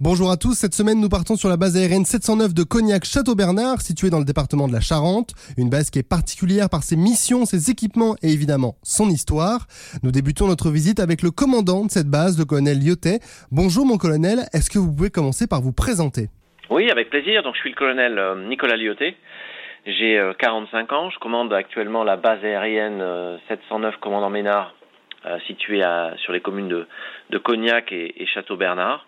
Bonjour à tous, cette semaine nous partons sur la base aérienne 709 de Cognac-Château-Bernard, située dans le département de la Charente, une base qui est particulière par ses missions, ses équipements et évidemment son histoire. Nous débutons notre visite avec le commandant de cette base, le colonel Lyotet. Bonjour mon colonel, est-ce que vous pouvez commencer par vous présenter? Oui, avec plaisir, donc je suis le colonel euh, Nicolas Lyotet. J'ai 45 euh, ans, je commande actuellement la base aérienne 709 euh, commandant Ménard, située sur les communes de, Cognac et Château-Bernard.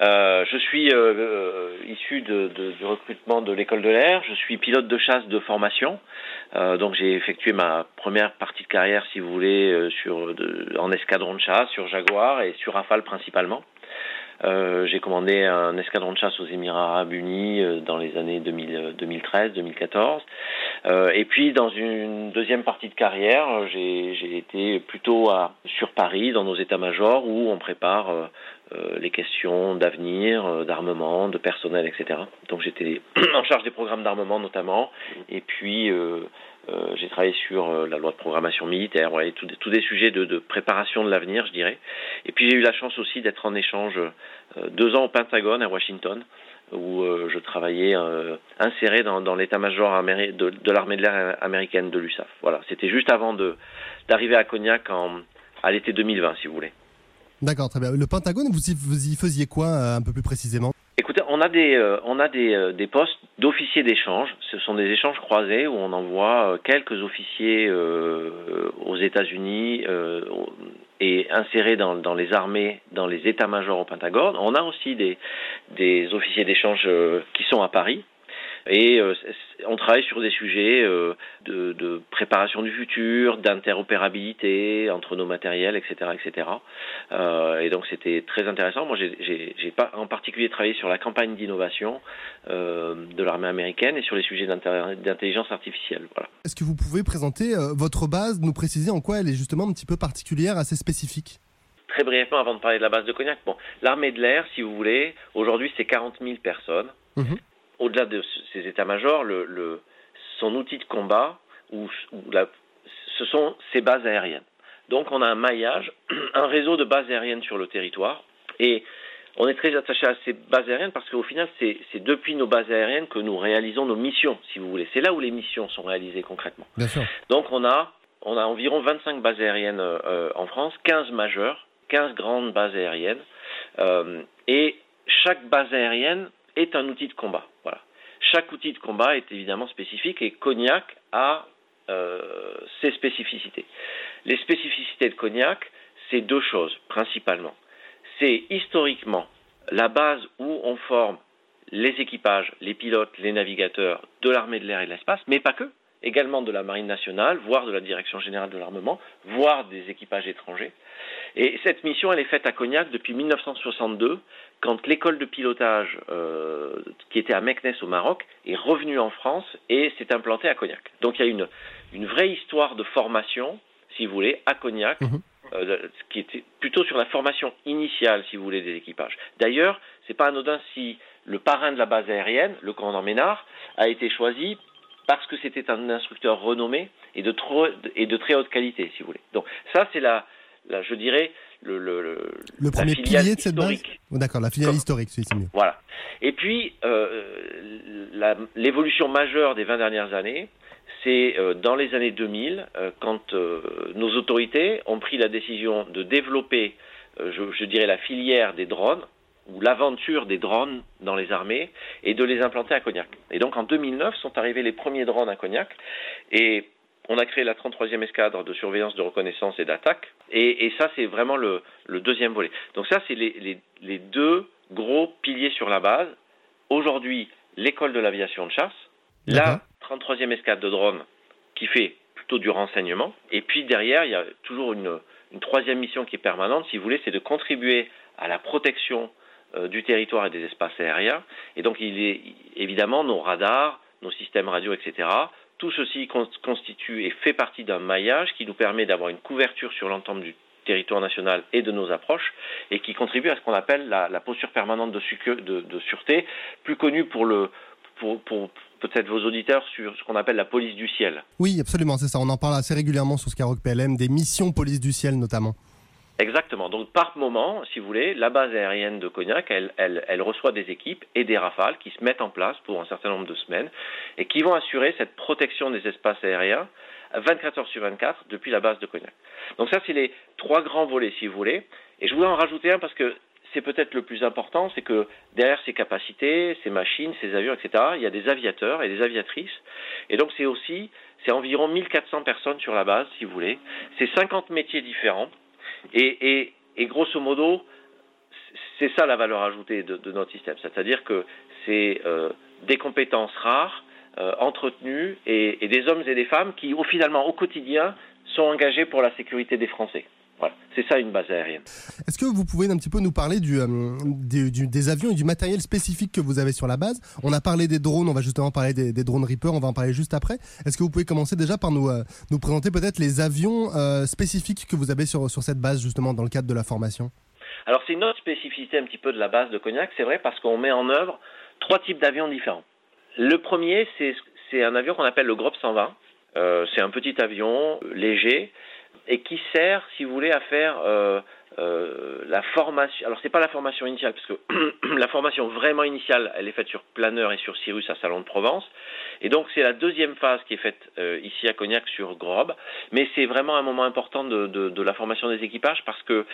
Euh, je suis euh, euh, issu de, de, du recrutement de l'école de l'air. Je suis pilote de chasse de formation. donc j'ai effectué ma première partie de carrière, si vous voulez, sur de, en escadron de chasse, sur Jaguar et sur Rafale principalement. Euh, j'ai commandé un escadron de chasse aux Émirats Arabes Unis euh, dans les années 2013-2014. Euh, et puis dans une deuxième partie de carrière, j'ai été plutôt à, sur Paris, dans nos états-majors, où on prépare les questions d'avenir, d'armement, de personnel, etc. Donc j'étais en charge des programmes d'armement notamment, et puis euh, j'ai travaillé sur euh, la loi de programmation militaire, ouais, tous, des, des sujets de, de préparation de l'avenir, je dirais. Et puis j'ai eu la chance aussi d'être en échange euh, deux ans au Pentagone à Washington, où je travaillais inséré dans, dans l'état-major de, de l'armée de l'air américaine de l'USAF. Voilà, c'était juste avant d'arriver à Cognac en, à l'été 2020, si vous voulez. D'accord, très bien. Le Pentagone, vous y, faisiez quoi un peu plus précisément? Écoutez, on a des, euh, on a des, euh, des postes d'officiers d'échange. Ce sont des échanges croisés où on envoie euh, quelques officiers aux États-Unis et insérés dans, les armées, dans les états-majors au Pentagone. On a aussi des officiers d'échange qui sont à Paris, et euh, on travaille sur des sujets euh, de, de, préparation du futur, d'interopérabilité entre nos matériels, etc., etc. Euh, et donc c'était très intéressant. Moi, j'ai pas en particulier travaillé sur la campagne d'innovation de l'armée américaine et sur les sujets d'intelligence artificielle. Voilà. Est-ce que vous pouvez présenter votre base, nous préciser en quoi elle est justement un petit peu particulière, assez spécifique? Très brièvement, avant de parler de la base de Cognac, bon, l'armée de l'air, si vous voulez, aujourd'hui c'est 40 000 personnes. Mmh au-delà de ces états-majors, le, son outil de combat, ou, ce sont ces bases aériennes. Donc on a un maillage, un réseau de bases aériennes sur le territoire, et on est très attaché à ces bases aériennes parce qu'au final, c'est depuis nos bases aériennes que nous réalisons nos missions, si vous voulez. C'est là où les missions sont réalisées concrètement. Donc on a, on a environ 25 bases aériennes euh, en France, 15 majeures, 15 grandes bases aériennes, euh, et chaque base aérienne est un outil de combat. Voilà. Chaque outil de combat est évidemment spécifique et Cognac a euh, ses spécificités. Les spécificités de Cognac, c'est deux choses principalement. C'est historiquement la base où on forme les équipages, les pilotes, les navigateurs de l'armée de l'air et de l'espace, mais pas que, également de la marine nationale, voire de la direction générale de l'armement, voire des équipages étrangers. Et cette mission, elle est faite à Cognac depuis 1962, quand l'école de pilotage euh, qui était à Meknès au Maroc est revenue en France et s'est implantée à Cognac. Donc il y a une, une vraie histoire de formation, si vous voulez, à Cognac, mhm. euh, qui était plutôt sur la formation initiale, si vous voulez, des équipages. D'ailleurs, c'est pas anodin si le parrain de la base aérienne, le commandant Ménard, a été choisi parce que c'était un instructeur renommé et de, trop, et de très haute qualité, si vous voulez. Donc ça, c'est la, la, je dirais, le, le, le, premier pilier de cette base oh, D'accord, la filiale historique, c'est mieux. Voilà. Et puis, euh, l'évolution majeure des 20 dernières années, c'est euh, dans les années 2000, euh, quand nos autorités ont pris la décision de développer, je, je, dirais, la filière des drones, ou l'aventure des drones dans les armées, et de les implanter à Cognac. Et donc en 2009 sont arrivés les premiers drones à Cognac, et on a créé la 33e escadre de surveillance, de reconnaissance et d'attaque. Et, ça, c'est vraiment le, deuxième volet. Donc ça, c'est les, deux gros piliers sur la base. Aujourd'hui, l'école de l'aviation de chasse, la 33e escadre de drones qui fait plutôt du renseignement. Et puis derrière, il y a toujours une, troisième mission qui est permanente, si vous voulez, c'est de contribuer à la protection euh, du territoire et des espaces aériens. Et donc, il est évidemment nos radars, nos systèmes radio, etc., tout ceci constitue et fait partie d'un maillage qui nous permet d'avoir une couverture sur l'ensemble du territoire national et de nos approches, et qui contribue à ce qu'on appelle la, posture permanente de, sûreté, plus connue pour le pour, peut-être vos auditeurs sur ce qu'on appelle la police du ciel. Oui, absolument, c'est ça. On en parle assez régulièrement sur Skyrock PLM, des missions police du ciel notamment. Exactement. Donc par moment, si vous voulez, la base aérienne de Cognac, elle, reçoit des équipes et des rafales qui se mettent en place pour un certain nombre de semaines et qui vont assurer cette protection des espaces aériens 24 heures sur 24 depuis la base de Cognac. Donc ça, c'est les trois grands volets, si vous voulez. Et je voulais en rajouter un parce que c'est peut-être le plus important, c'est que derrière ces capacités, ces machines, ces avions, etc., il y a des aviateurs et des aviatrices. Et donc c'est aussi, c'est environ 1400 personnes sur la base, si vous voulez. C'est 50 métiers différents. Et, grosso modo, c'est ça la valeur ajoutée de, notre système. C'est-à-dire que c'est euh, des compétences rares, euh, entretenues, et, des hommes et des femmes qui, au, finalement, au quotidien, sont engagés pour la sécurité des Français. Voilà, c'est ça une base aérienne. Est-ce que vous pouvez un petit peu nous parler du, euh, des avions et du matériel spécifique que vous avez sur la base? On a parlé des drones, on va justement parler des, drones Reaper, on va en parler juste après. Est-ce que vous pouvez commencer déjà par nous, euh, nous présenter peut-être les avions euh, spécifiques que vous avez sur, sur cette base justement dans le cadre de la formation? Alors c'est une autre spécificité un petit peu de la base de Cognac, c'est vrai parce qu'on met en œuvre trois types d'avions différents. Le premier, c'est un avion qu'on appelle le Grop 120. c'est un petit avion léger et qui sert, si vous voulez, à faire euh, euh, la formation. Alors c'est pas la formation initiale, parce que la formation vraiment initiale, elle est faite sur Planeur et sur Cyrus à Salon de Provence, et donc c'est la deuxième phase qui est faite euh, ici à Cognac sur Grob, mais c'est vraiment un moment important de, de, de, la formation des équipages parce que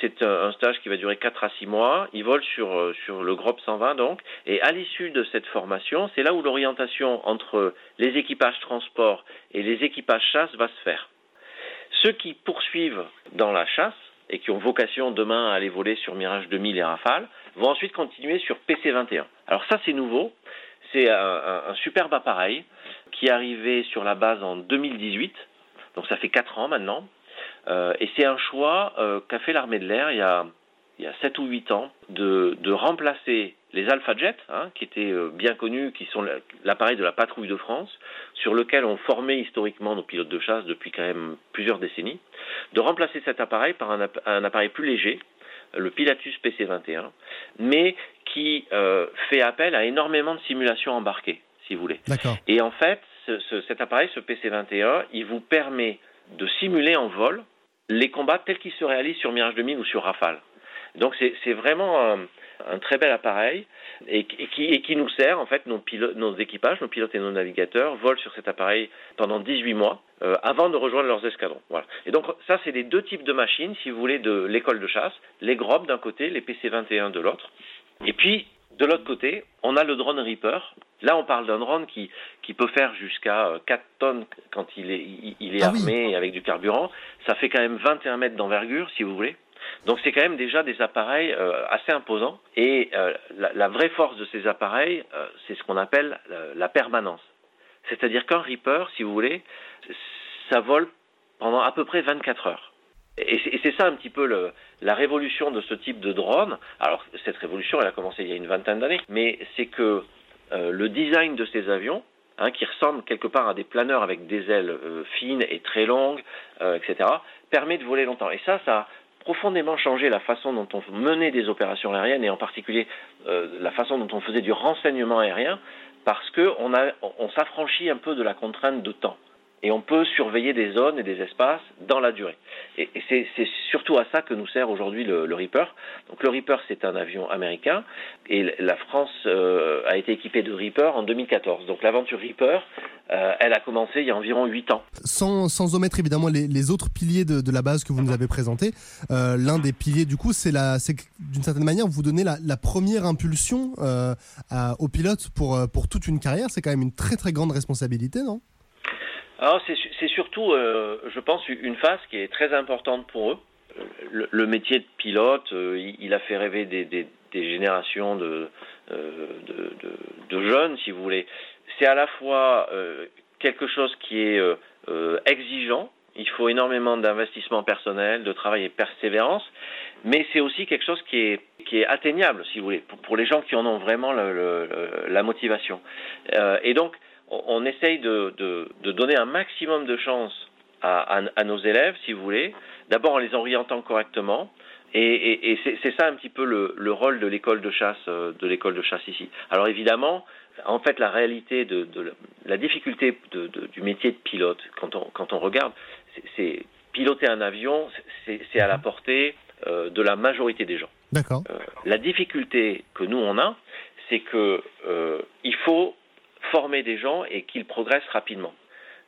c'est un, stage qui va durer 4 à 6 mois. Ils volent sur euh, sur le Grob 120 donc, et à l'issue de cette formation, c'est là où l'orientation entre les équipages transport et les équipages chasse va se faire. Ceux qui poursuivent dans la chasse et qui ont vocation demain à aller voler sur Mirage 2000 et Rafale vont ensuite continuer sur PC21. Alors ça c'est nouveau, c'est un, superbe appareil qui est arrivé sur la base en 2018, donc ça fait 4 ans maintenant, euh, et c'est un choix euh, qu'a fait l'armée de l'air il y a il y a 7 ou 8 ans, de, de remplacer les Alpha Jet, hein, qui étaient euh, bien connus, qui sont l'appareil de la patrouille de France, sur lequel on formait historiquement nos pilotes de chasse depuis quand même plusieurs décennies, de remplacer cet appareil par un, un appareil plus léger, le Pilatus PC-21, mais qui euh, fait appel à énormément de simulations embarquées, si vous voulez. Et en fait, ce, cet appareil, ce PC-21, il vous permet de simuler en vol les combats tels qu'ils se réalisent sur Mirage 2000 ou sur Rafale. Donc c'est vraiment un, très bel appareil et, qui, nous sert, en fait, nos, nos équipages, nos pilotes et nos navigateurs volent sur cet appareil pendant 18 mois euh, avant de rejoindre leurs escadrons. Voilà. Et donc ça, c'est les deux types de machines, si vous voulez, de l'école de chasse, les grobes d'un côté, les PC-21 de l'autre. Et puis, de l'autre côté, on a le drone Reaper. Là, on parle d'un drone qui, qui peut faire jusqu'à 4 euh, tonnes quand il est, il, est ah armé avec du carburant. Ça fait quand même 21 mètres d'envergure, si vous voulez. Donc c'est quand même déjà des appareils euh, assez imposants. Et euh, la, vraie force de ces appareils, euh, c'est ce qu'on appelle la permanence. C'est-à-dire qu'un Reaper, si vous voulez, ça vole pendant à peu près 24 heures. Et c'est ça un petit peu la révolution de ce type de drone. Alors cette révolution, elle a commencé il y a une vingtaine d'années, mais c'est que le design de ces avions, hein, qui ressemblent quelque part à des planeurs avec des ailes fines et très longues, etc., permet de voler longtemps. Et ça, ça, profondément changé la façon dont on menait des opérations aériennes et en particulier euh, la façon dont on faisait du renseignement aérien parce qu'on on s'affranchit un peu de la contrainte de temps et on peut surveiller des zones et des espaces dans la durée. Et, c'est surtout à ça que nous sert aujourd'hui le, Reaper. Donc le Reaper, c'est un avion américain et la France euh, a été équipée de Reaper en 2014. Donc l'aventure Reaper, euh, elle a commencé il y a environ 8 ans. Sans, sans omettre évidemment les, autres piliers de, la base que vous nous avez présentés, euh, l'un des piliers du coup, c'est d'une certaine manière vous donnez la, la première impulsion aux pilotes pour, pour toute une carrière. C'est quand même une très très grande responsabilité, non? Alors c'est surtout, euh, je pense, une phase qui est très importante pour eux. Le, métier de pilote, euh, il, a fait rêver des, des, des générations de, euh, de, de, de, jeunes, si vous voulez. C'est à la fois quelque chose qui est exigeant, il faut énormément d'investissement personnel, de travail et persévérance, mais c'est aussi quelque chose qui est, qui est atteignable, si vous voulez, pour, pour les gens qui en ont vraiment le, le, la motivation. et donc, on, essaye de, donner un maximum de chance à, nos élèves, si vous voulez, d'abord en les orientant correctement. Et, c'est ça un petit peu le, rôle de l'école de chasse, euh, de l'école de chasse ici. Alors évidemment, en fait, la réalité de, la difficulté du métier de pilote, quand on, quand on regarde, c'est piloter un avion, c'est à la portée euh, de la majorité des gens. D'accord. Euh, la difficulté que nous on a, c'est que il faut former des gens et qu'ils progressent rapidement.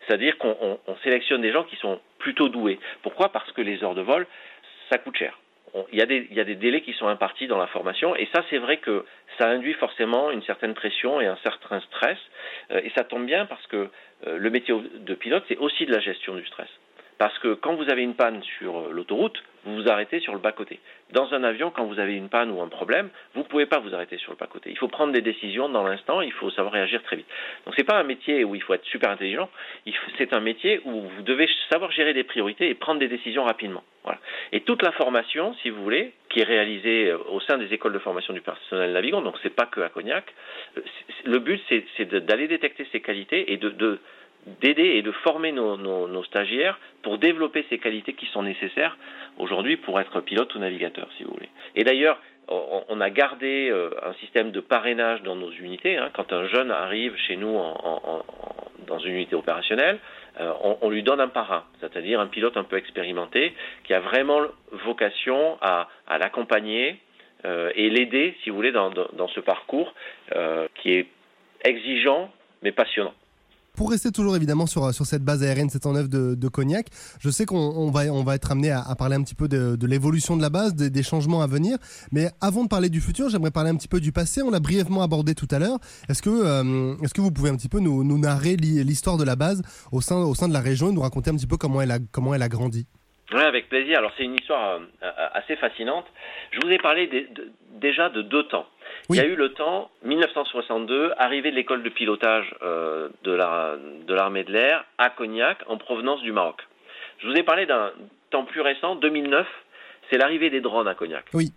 C'est-à-dire qu'on sélectionne des gens qui sont plutôt doués. Pourquoi? Parce que les heures de vol, ça coûte cher il y, a des, délais qui sont impartis dans la formation et ça c'est vrai que ça induit forcément une certaine pression et un certain stress euh, et ça tombe bien parce que euh, le métier de pilote c'est aussi de la gestion du stress. Parce que quand vous avez une panne sur euh, l'autoroute, vous vous arrêtez sur le bas-côté. Dans un avion, quand vous avez une panne ou un problème, vous ne pouvez pas vous arrêter sur le bas-côté. Il faut prendre des décisions dans l'instant, il faut savoir réagir très vite. Donc ce n'est pas un métier où il faut être super intelligent, c'est un métier où vous devez savoir gérer des priorités et prendre des décisions rapidement. Et toute la formation, si vous voulez, qui est réalisée euh, au sein des écoles de formation du personnel navigant, donc c'est pas que à Cognac, euh, le but c'est d'aller détecter ces qualités et de d'aider et de former nos, nos, stagiaires pour développer ces qualités qui sont nécessaires aujourd'hui pour être pilote ou navigateur, si vous voulez. Et d'ailleurs, on, a gardé euh, un système de parrainage dans nos unités. Hein. Quand un jeune arrive chez nous en, dans une unité opérationnelle, euh, on, lui donne un parrain, c'est-à-dire un pilote un peu expérimenté qui a vraiment vocation à, à l'accompagner euh, et l'aider, si vous voulez, dans, dans ce parcours qui est exigeant mais passionnant. Pour rester toujours évidemment sur, sur cette base aérienne 709 de, de Cognac, je sais qu'on va, on va être amené à, parler un petit peu de, l'évolution de la base, des, changements à venir. Mais avant de parler du futur, j'aimerais parler un petit peu du passé. On l'a brièvement abordé tout à l'heure. Est-ce que, euh, est-ce que vous pouvez un petit peu nous, nous narrer l'histoire de la base au sein, au sein de la région et nous raconter un petit peu comment elle a, comment elle a grandi? Oui, avec plaisir. Alors c'est une histoire euh, assez fascinante. Je vous ai parlé déjà de deux temps. Il y a eu le temps, 1962, arrivée de l'école de pilotage euh, de l'armée de l'air à Cognac en provenance du Maroc. Je vous ai parlé d'un temps plus récent, 2009, c'est l'arrivée des drones à Cognac. Oui.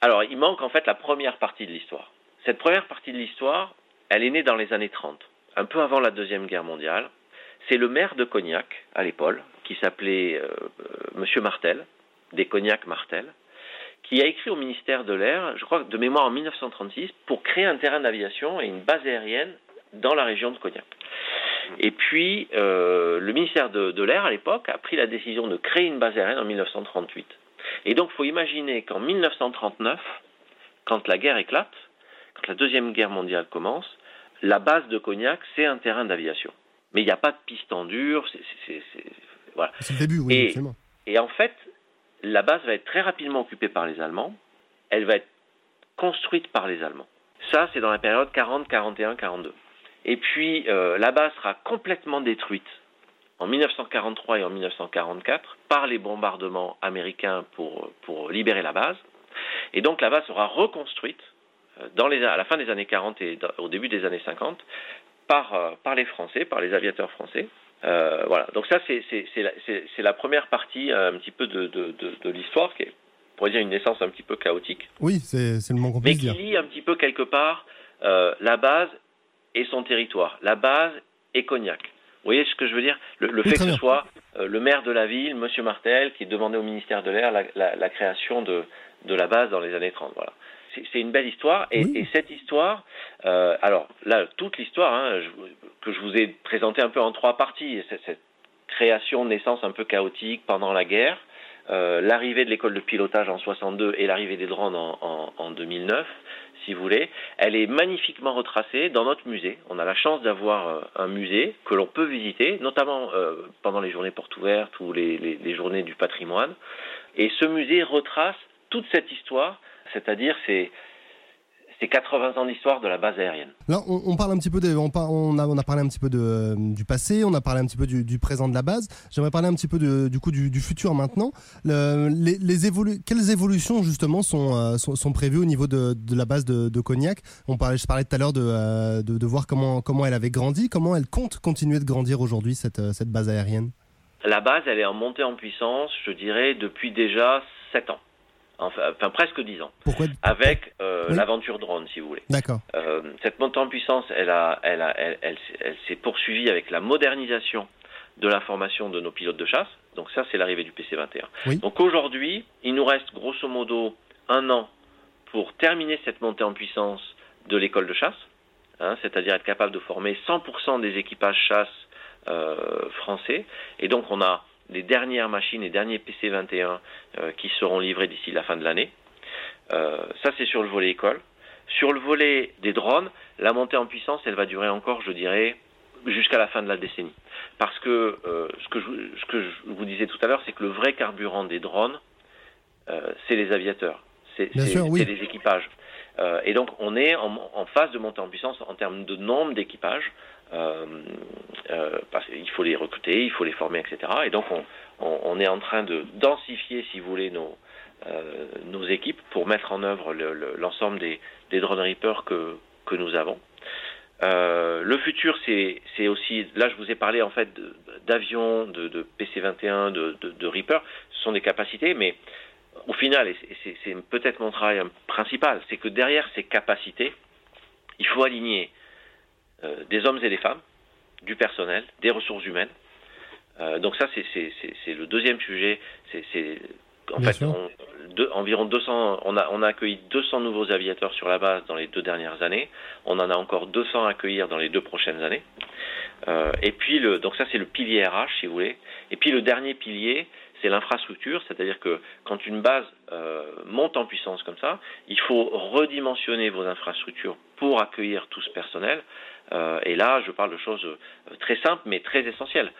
Alors il manque en fait la première partie de l'histoire. Cette première partie de l'histoire, elle est née dans les années 30, un peu avant la Deuxième Guerre mondiale. C'est le maire de Cognac, à l'épaule, qui s'appelait euh, euh, Monsieur Martel, des Cognac Martel, qui a écrit au ministère de l'Air, je crois de mémoire en 1936, pour créer un terrain d'aviation et une base aérienne dans la région de Cognac. Et puis, euh, le ministère de, l'Air, à l'époque, a pris la décision de créer une base aérienne en 1938. Et donc, il faut imaginer qu'en 1939, quand la guerre éclate, quand la Deuxième Guerre mondiale commence, la base de Cognac, c'est un terrain d'aviation. Mais il n'y a pas de piste en dur, c'est... Voilà. Le début, oui, et en fait, la base va être très rapidement occupée par les Allemands, elle va être construite par les Allemands. Ça, c'est dans la période 40, 41, 42. Et puis, euh, la base sera complètement détruite en 1943 et en 1944 par les bombardements américains pour, pour libérer la base. Et donc, la base sera reconstruite euh, à la fin des années 40 et au début des années 50 par, euh, par les Français, par les aviateurs français. Euh, voilà, donc ça c'est la, la, première partie euh, un petit peu de, de, de, l'histoire qui est, pour dire, une naissance un petit peu chaotique. Oui, c'est le moment qu'on Mais qui lie un petit peu quelque part euh, la base et son territoire, la base et Cognac. Vous voyez ce que je veux dire? Le, fait que ce soit le maire de la ville, Monsieur Martel, qui demandait au ministère de l'Air la, la, la, création de, de la base dans les années 30. Voilà c'est une belle histoire. Et, cette histoire, euh, alors là, toute l'histoire hein, que je vous ai présentée un peu en trois parties, cette, création, naissance un peu chaotique pendant la guerre, euh, l'arrivée de l'école de pilotage en 62 et l'arrivée des drones en, en, 2009, si vous voulez, elle est magnifiquement retracée dans notre musée. On a la chance d'avoir euh, un musée que l'on peut visiter, notamment pendant les journées portes ouvertes ou les, les journées du patrimoine. Et ce musée retrace toute cette histoire c'est-à-dire c'est c'est 80 ans d'histoire de la base aérienne. Là, on, parle un petit peu de, on, on, a, on, a, parlé un petit peu de, du passé, on a parlé un petit peu du, présent de la base. J'aimerais parler un petit peu du coup du, futur maintenant. les, les évolu quelles évolutions justement sont, euh, sont, prévues au niveau de, de la base de, Cognac? On parlait, je parlais tout à l'heure euh, de, de, voir comment, comment elle avait grandi, comment elle compte continuer de grandir aujourd'hui cette, euh, cette base aérienne? La base, elle est en montée en puissance, je dirais, depuis déjà 7 ans enfin, presque dix ans, Pourquoi avec euh, l'aventure drone, si vous voulez. D'accord. Euh, cette montée en puissance, elle, a, elle, a, elle, elle, s'est poursuivie avec la modernisation de la formation de nos pilotes de chasse. Donc ça, c'est l'arrivée du PC-21. Donc aujourd'hui, il nous reste grosso modo un an pour terminer cette montée en puissance de l'école de chasse, hein, c'est-à-dire être capable de former 100% des équipages chasse euh, français. Et donc on a les dernières machines, les derniers PC-21 qui seront livrés d'ici la fin de l'année. ça, c'est sur le volet école. Sur le volet des drones, la montée en puissance, elle va durer encore, je dirais, jusqu'à la fin de la décennie. Parce que, ce, que je, vous disais tout à l'heure, c'est que le vrai carburant des drones, c'est les aviateurs, c'est les équipages. Euh, et donc on est en, phase de montée en puissance en termes de nombre d'équipages. Euh, euh, faut les recruter, il faut les former, etc. Et donc on, est en train de densifier, si vous voulez, nos, nos équipes pour mettre en œuvre l'ensemble des, des drone reapers que, nous avons. le futur, c'est aussi, là je vous ai parlé en fait d'avions, de, de, PC-21, de, de, de Reaper, ce sont des capacités, mais au final, et c'est peut-être mon travail principal, c'est que derrière ces capacités, il faut aligner euh, des hommes et des femmes, du personnel, des ressources humaines. Euh, donc ça, c'est le deuxième sujet. C'est en fait environ 200. On a, on a accueilli 200 nouveaux aviateurs sur la base dans les deux dernières années. On en a encore 200 à accueillir dans les deux prochaines années. Euh, et puis le, donc ça c'est le pilier RH si vous voulez. Et puis le dernier pilier, c'est l'infrastructure, c'est-à-dire que quand une base euh, monte en puissance comme ça, il faut redimensionner vos infrastructures pour accueillir tout ce personnel. Euh, et là, je parle de choses euh, très simples mais très essentielles.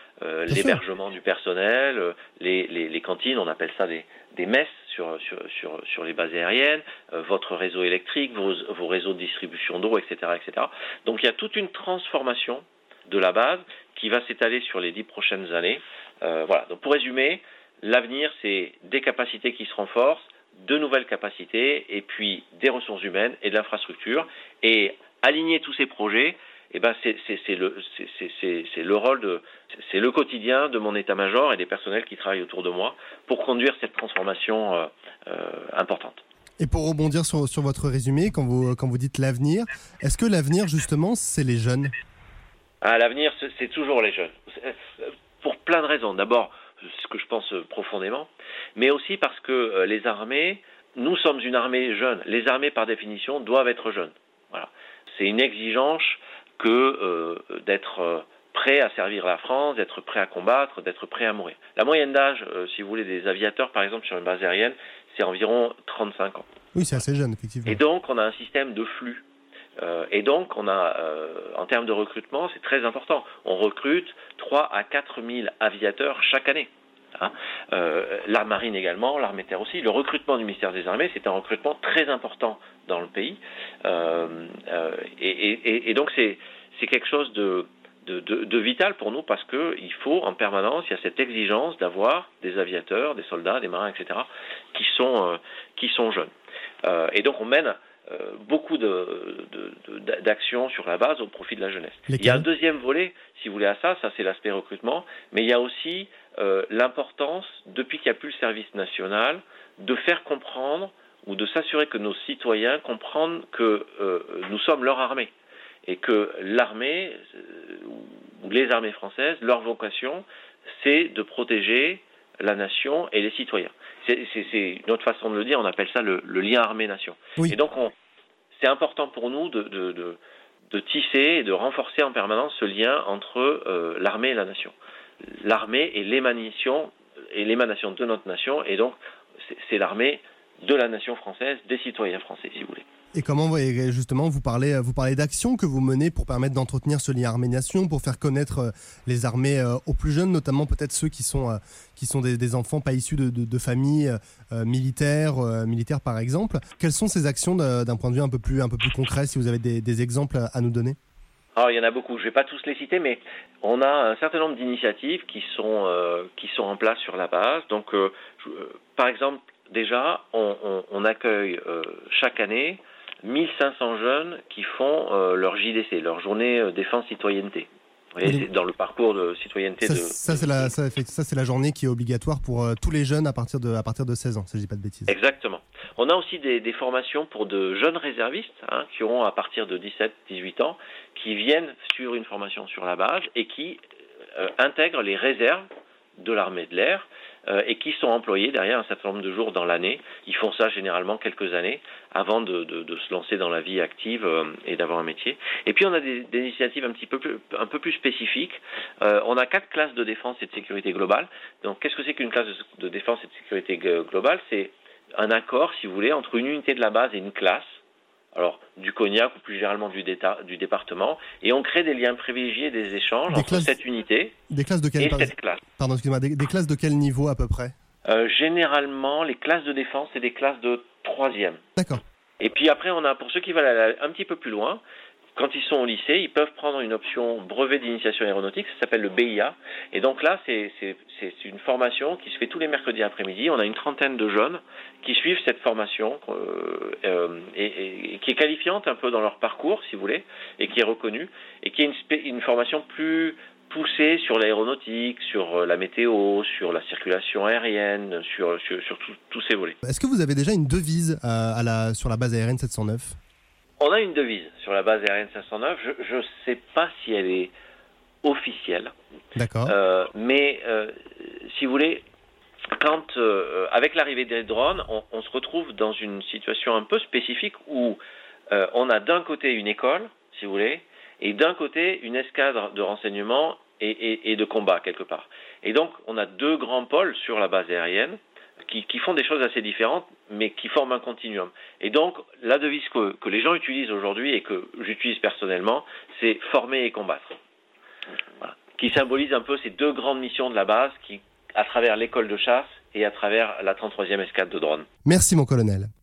L'hébergement du personnel, les, cantines, on appelle ça des, messes sur, sur, sur, les bases aériennes, votre réseau électrique, vos, vos réseaux de distribution d'eau, etc., etc. Donc il y a toute une transformation de la base qui va s'étaler sur les dix prochaines années. voilà. Donc pour résumer, L'avenir, c'est des capacités qui se renforcent, de nouvelles capacités, et puis des ressources humaines et de l'infrastructure. Et aligner tous ces projets, eh ben c'est le, le rôle de, c'est le quotidien de mon état-major et des personnels qui travaillent autour de moi pour conduire cette transformation euh, euh, importante. Et pour rebondir sur, sur, votre résumé, quand vous, quand vous dites l'avenir, est-ce que l'avenir, justement, c'est les jeunes? Ah, L'avenir, c'est toujours les jeunes. Euh, pour plein de raisons. D'abord, ce que je pense profondément, mais aussi parce que euh, les armées, nous sommes une armée jeune. Les armées, par définition, doivent être jeunes. Voilà. C'est une exigence que euh, d'être euh, prêt à servir la France, d'être prêt à combattre, d'être prêt à mourir. La moyenne d'âge, si vous voulez, des aviateurs, par exemple, sur une base aérienne, c'est environ 35 ans. Oui, c'est assez jeune, effectivement. Et donc, on a un système de flux. Et donc, on a, en termes de recrutement, c'est très important. On recrute 3 à 4 000 aviateurs chaque année. Hein. Euh, la marine également, l'armée terre aussi. Le recrutement du ministère des Armées, c'est un recrutement très important dans le pays. Euh, euh, et, donc c'est quelque chose de, vital pour nous parce qu'il faut en permanence, il y a cette exigence d'avoir des aviateurs, des soldats, des marins, etc., qui sont, qui sont jeunes. et donc on mène euh, beaucoup d'actions sur la base au profit de la jeunesse. il y a un deuxième volet, si vous voulez, à ça, ça c'est l'aspect recrutement, mais il y a aussi euh, l'importance, depuis qu'il n'y a plus le service national, de faire comprendre ou de s'assurer que nos citoyens comprennent que euh, nous sommes leur armée et que l'armée ou les armées françaises, leur vocation, c'est de protéger la nation et les citoyens. C'est une autre façon de le dire, on appelle ça le, lien armée-nation. Et donc, c'est important pour nous de, de, tisser et de renforcer en permanence ce lien entre euh, l'armée et la nation. L'armée est l'émanation, est l'émanation de notre nation, et donc c'est l'armée de la nation française, des citoyens français, si vous voulez. Et comment, justement, vous parlez, vous parlez d'actions que vous menez pour permettre d'entretenir ce lien armée-nation, pour faire connaître euh, les armées euh, aux plus jeunes, notamment peut-être ceux qui sont, euh, qui sont des, enfants pas issus de, familles militaires, militaires par exemple. Quelles sont ces actions d'un point de vue un peu plus, un peu plus concret, si vous avez des, exemples à nous donner? Alors, il y en a beaucoup, je ne vais pas tous les citer, mais on a un certain nombre d'initiatives qui, sont qui sont en place sur la base. Donc, par exemple, déjà, on, accueille chaque année 1500 jeunes qui font euh, leur JDC, leur journée euh, défense citoyenneté. Voyez, dans le parcours de citoyenneté. Ça, de... ça c'est la, ça, c'est la journée qui est obligatoire pour euh, tous les jeunes à partir de, à partir de 16 ans, si je dis pas de bêtises. Exactement. On a aussi des, des formations pour de jeunes réservistes hein, qui auront à partir de 17-18 ans, qui viennent sur une formation sur la base et qui intègrent les réserves de l'armée de l'air et qui sont employés derrière un certain nombre de jours dans l'année. Ils font ça généralement quelques années avant de, se lancer dans la vie active euh, et d'avoir un métier. Et puis on a des, initiatives un petit peu plus, spécifiques. Euh, on a quatre classes de défense et de sécurité globale. Donc qu'est-ce que c'est qu'une classe de défense et de sécurité globale? C'est un accord, si vous voulez, entre une unité de la base et une classe alors du cognac ou plus généralement du, du, département, et on crée des liens privilégiés, des échanges entre cette unité des classes de quelle, et cette classe. Pardon, excusez-moi, des, classes de quel niveau à peu près euh, Généralement, les classes de défense, c'est des classes de troisième. D'accord. Et puis après, on a, pour ceux qui veulent aller un petit peu plus loin, quand ils sont au lycée, ils peuvent prendre une option brevet d'initiation aéronautique, ça s'appelle le BIA. Et donc là, c'est une formation qui se fait tous les mercredis après-midi. On a une trentaine de jeunes qui suivent cette formation euh, euh, et, qui est qualifiante un peu dans leur parcours, si vous voulez, et qui est reconnue, et qui est une, une formation plus poussée sur l'aéronautique, sur euh, la météo, sur la circulation aérienne, sur, sur, tous ces volets. Est-ce que vous avez déjà une devise à la, sur la base aérienne 709 on a une devise sur la base aérienne 509. Je ne sais pas si elle est officielle. D'accord. Euh, mais euh, si vous voulez, quand euh, avec l'arrivée des drones, on, se retrouve dans une situation un peu spécifique où on a d'un côté une école, si vous voulez, et d'un côté une escadre de renseignement et, de combat quelque part. Et donc on a deux grands pôles sur la base aérienne qui, font des choses assez différentes, mais qui forment un continuum. Et donc, la devise que, les gens utilisent aujourd'hui et que j'utilise personnellement, c'est former et combattre. Qui symbolise un peu ces deux grandes missions de la base, qui, à travers l'école de chasse et à travers la 33e escadre de drones. Merci, mon colonel.